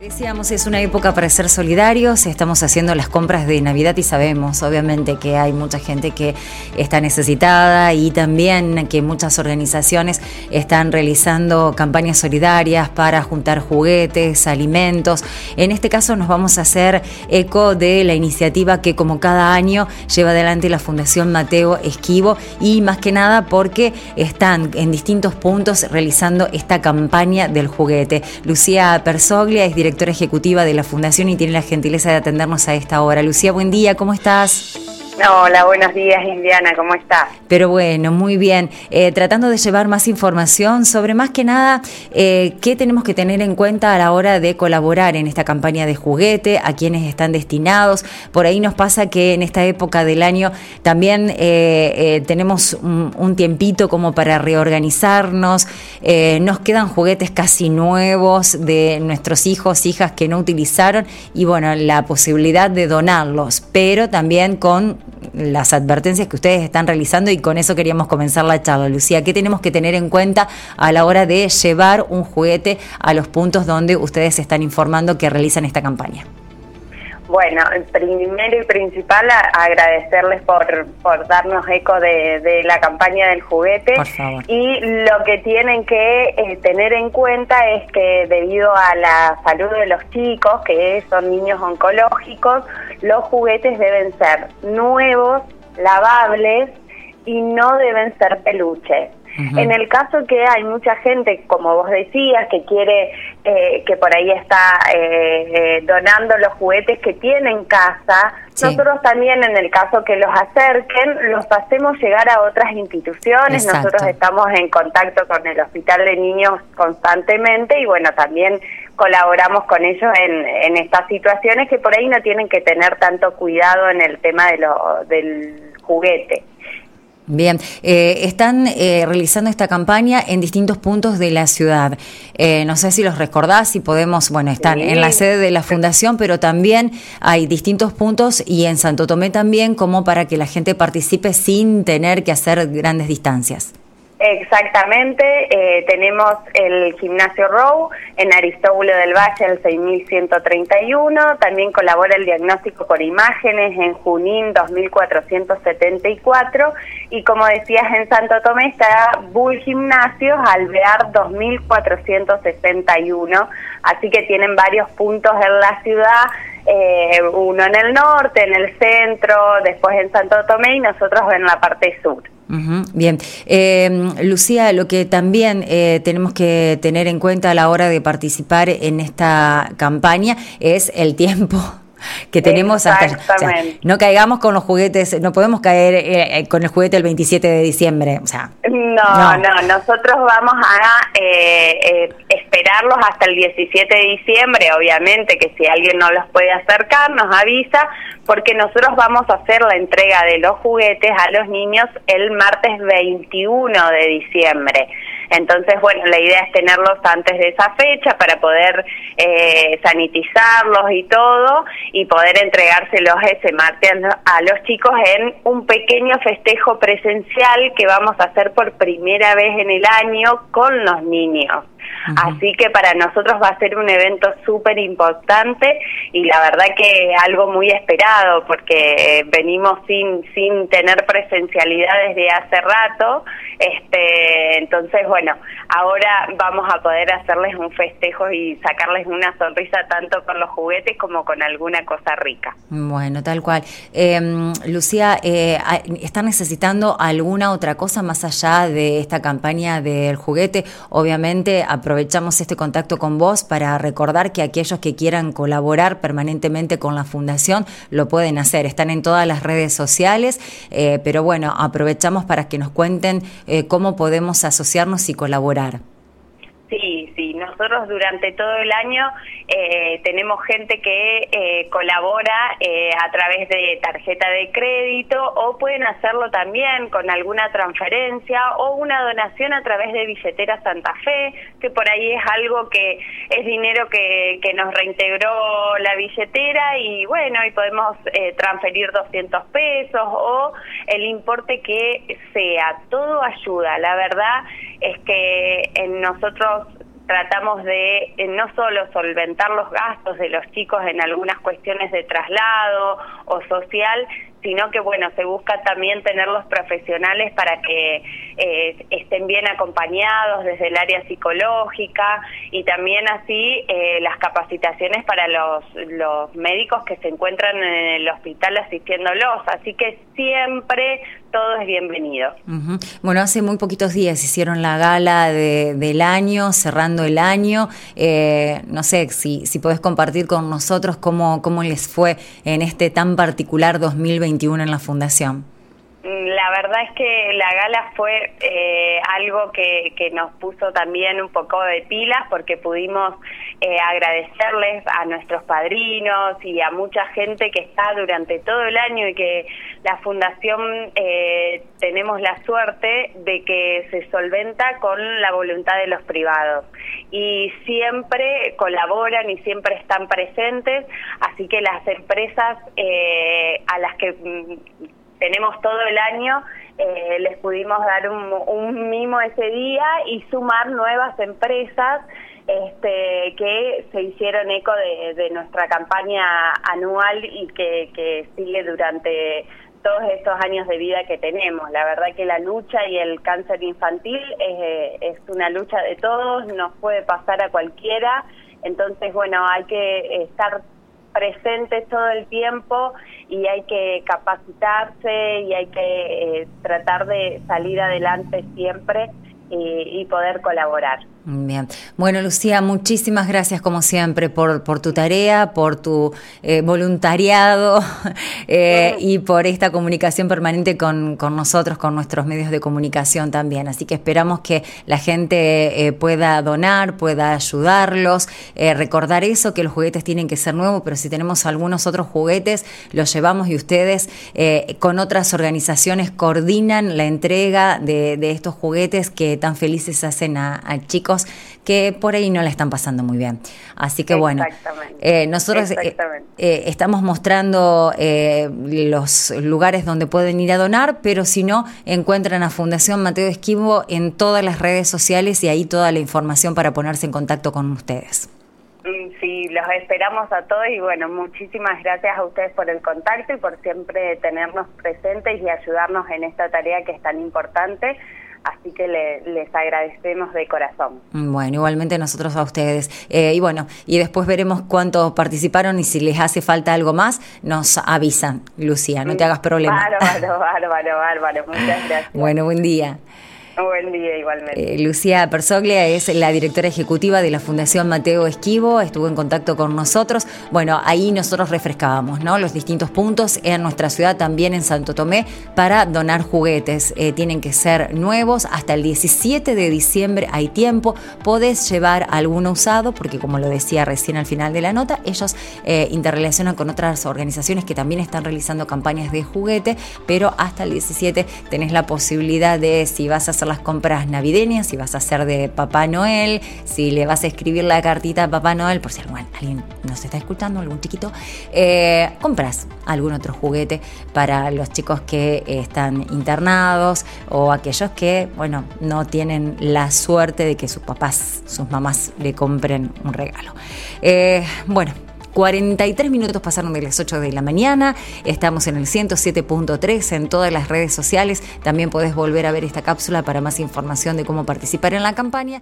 Decíamos, es una época para ser solidarios, estamos haciendo las compras de Navidad y sabemos, obviamente, que hay mucha gente que está necesitada y también que muchas organizaciones están realizando campañas solidarias para juntar juguetes, alimentos. En este caso nos vamos a hacer eco de la iniciativa que como cada año lleva adelante la Fundación Mateo Esquivo y más que nada porque están en distintos puntos realizando esta campaña del juguete. Lucía Persoglia es directora directora ejecutiva de la Fundación y tiene la gentileza de atendernos a esta hora. Lucía, buen día, ¿cómo estás? Hola, buenos días Indiana, ¿cómo estás? Pero bueno, muy bien. Eh, tratando de llevar más información sobre más que nada eh, qué tenemos que tener en cuenta a la hora de colaborar en esta campaña de juguete, a quienes están destinados. Por ahí nos pasa que en esta época del año también eh, tenemos un, un, tiempito como para reorganizarnos. nos quedan juguetes casi nuevos de nuestros hijos, hijas que no utilizaron y bueno, la posibilidad de donarlos, pero también con las advertencias que ustedes están realizando y con eso queríamos comenzar la charla. Lucía, ¿qué tenemos que tener en cuenta a la hora de llevar un juguete a los puntos donde ustedes están informando que realizan esta campaña? Bueno, primero y principal agradecerles por, por darnos eco de, la campaña del juguete. Y lo que tienen que eh, tener en cuenta es que debido a la salud de los chicos, que son niños oncológicos, los juguetes deben ser nuevos, lavables y no deben ser peluches. En el caso que hay mucha gente, como vos decías, que quiere, eh, que por ahí está eh, eh, donando los juguetes que tiene en casa, nosotros también en el caso que los acerquen, los hacemos llegar a otras instituciones. Nosotros estamos en contacto con el Hospital de Niños constantemente y bueno, también colaboramos con ellos en, en estas situaciones que por ahí no tienen que tener tanto cuidado en el tema de lo, del juguete. Bien, eh, están eh, realizando esta campaña en distintos puntos de la ciudad. Eh, no sé si los recordás, si podemos, bueno, están en la sede de la fundación, pero también hay distintos puntos y en Santo Tomé también, como para que la gente participe sin tener que hacer grandes distancias. Exactamente, eh, tenemos el gimnasio Row en Aristóbulo del Valle, el 6131, también colabora el diagnóstico por imágenes en Junín 2474 y como decías en Santo Tomé está Bull Gimnasios Alvear 2461, así que tienen varios puntos en la ciudad eh, uno en el norte, en el centro, después en Santo Tomé y nosotros en la parte sur. Bien, eh, Lucía, lo que también eh, tenemos que tener en cuenta a la hora de participar en esta campaña es el tiempo que tenemos hasta no caigamos con los juguetes no podemos caer eh, eh, con el juguete el 27 de diciembre o sea. No no, nosotros vamos a eh, esperarlos hasta el 17 de diciembre obviamente que si alguien no los puede acercar nos avisa porque nosotros vamos a hacer la entrega de los juguetes a los niños el martes 21 de diciembre entonces, bueno, la idea es tenerlos antes de esa fecha para poder eh, sanitizarlos y todo y poder entregárselos ese martes a los chicos en un pequeño festejo presencial que vamos a hacer por primera vez en el año con los niños. Así que para nosotros va a ser un evento súper importante y la verdad que algo muy esperado porque venimos sin, sin tener presencialidad desde hace rato. Este, entonces, bueno, ahora vamos a poder hacerles un festejo y sacarles una sonrisa tanto con los juguetes como con alguna cosa rica. Bueno, tal cual. Em, Lucía, eh, ¿están necesitando alguna otra cosa más allá de esta campaña del juguete? Obviamente, aprovechamos este contacto con vos para recordar que aquellos que quieran colaborar permanentemente con la Fundación lo pueden hacer. Están en todas las redes sociales, eh, pero bueno, aprovechamos para que nos cuenten eh, cómo podemos asociarnos y colaborar. Sí, sí, nosotros durante todo el año eh, tenemos gente que eh, colabora eh, a través de tarjeta de crédito o pueden hacerlo también con alguna transferencia o una donación a través de billetera Santa Fe, que por ahí es algo que es dinero que, que nos reintegró la billetera y bueno, y podemos transferir 200 pesos o el importe que sea. Todo ayuda, la verdad es que en nosotros tratamos de eh, no solo solventar los gastos de los chicos en algunas cuestiones de traslado o social, sino que bueno, se busca también tener los profesionales para que eh, estén bien acompañados desde el área psicológica y también así eh, las capacitaciones para los, los médicos que se encuentran en el hospital asistiéndolos. Así que siempre todo es bienvenido. Bueno, hace muy poquitos días hicieron la gala de, del año, cerrando el año. Eh, no sé si, si podés compartir con nosotros cómo, cómo les fue en este tan particular 2021 en la Fundación. La verdad es que la gala fue eh, algo que, que, nos puso también un poco de pilas porque pudimos eh, agradecerles a nuestros padrinos y a mucha gente que está durante todo el año y que la fundación eh, tenemos la suerte de que se solventa con la voluntad de los privados. Y siempre colaboran y siempre están presentes, así que las empresas eh, a las que mm, tenemos todo el año, eh, les pudimos dar un, un, mimo ese día y sumar nuevas empresas este, que se hicieron eco de, nuestra campaña anual y que, que, sigue durante todos estos años de vida que tenemos. La verdad que la lucha y el cáncer infantil es, es una lucha de todos, nos puede pasar a cualquiera, entonces bueno, hay que estar presentes todo el tiempo y hay que capacitarse y hay que eh, tratar de salir adelante siempre y, y poder colaborar. Bien. Bueno, Lucía, muchísimas gracias como siempre por, por tu tarea, por tu eh, voluntariado eh, y por esta comunicación permanente con, con, nosotros, con nuestros medios de comunicación también. Así que esperamos que la gente eh, pueda donar, pueda ayudarlos, recordar eso, que los juguetes tienen que ser nuevos, pero si tenemos algunos otros juguetes, los llevamos y ustedes con otras organizaciones coordinan la entrega de, de, estos juguetes que tan felices hacen a, a chicos que por ahí no la están pasando muy bien. Así que bueno, eh, nosotros eh, eh, estamos mostrando eh, los lugares donde pueden ir a donar, pero si no, encuentran a Fundación Mateo Esquivo en todas las redes sociales y ahí toda la información para ponerse en contacto con ustedes. Sí, los esperamos a todos y bueno, muchísimas gracias a ustedes por el contacto y por siempre tenernos presentes y ayudarnos en esta tarea que es tan importante así que le, les agradecemos de corazón. Bueno, igualmente nosotros a ustedes. Eh, y bueno, y después veremos cuántos participaron y si les hace falta algo más, nos avisan, Lucía, no te hagas problema. Bárbaro, bárbaro, bárbaro, muchas gracias. Bueno, buen día. Buen día igualmente. Eh, Lucía Persoglia es la directora ejecutiva de la Fundación Mateo Esquivo, estuvo en contacto con nosotros. Bueno, ahí nosotros refrescábamos ¿no? los distintos puntos en nuestra ciudad, también en Santo Tomé, para donar juguetes. Eh, tienen que ser nuevos, hasta el 17 de diciembre hay tiempo. Podés llevar alguno usado, porque como lo decía recién al final de la nota, ellos eh, interrelacionan con otras organizaciones que también están realizando campañas de juguete, pero hasta el 17 tenés la posibilidad de, si vas a hacer las compras navideñas, si vas a hacer de Papá Noel, si le vas a escribir la cartita a Papá Noel, por si alguien nos está escuchando, algún chiquito, eh, compras algún otro juguete para los chicos que están internados o aquellos que, bueno, no tienen la suerte de que sus papás, sus mamás le compren un regalo. Eh, bueno, 43 minutos pasaron de las 8 de la mañana. Estamos en el 107.3 en todas las redes sociales. También podés volver a ver esta cápsula para más información de cómo participar en la campaña.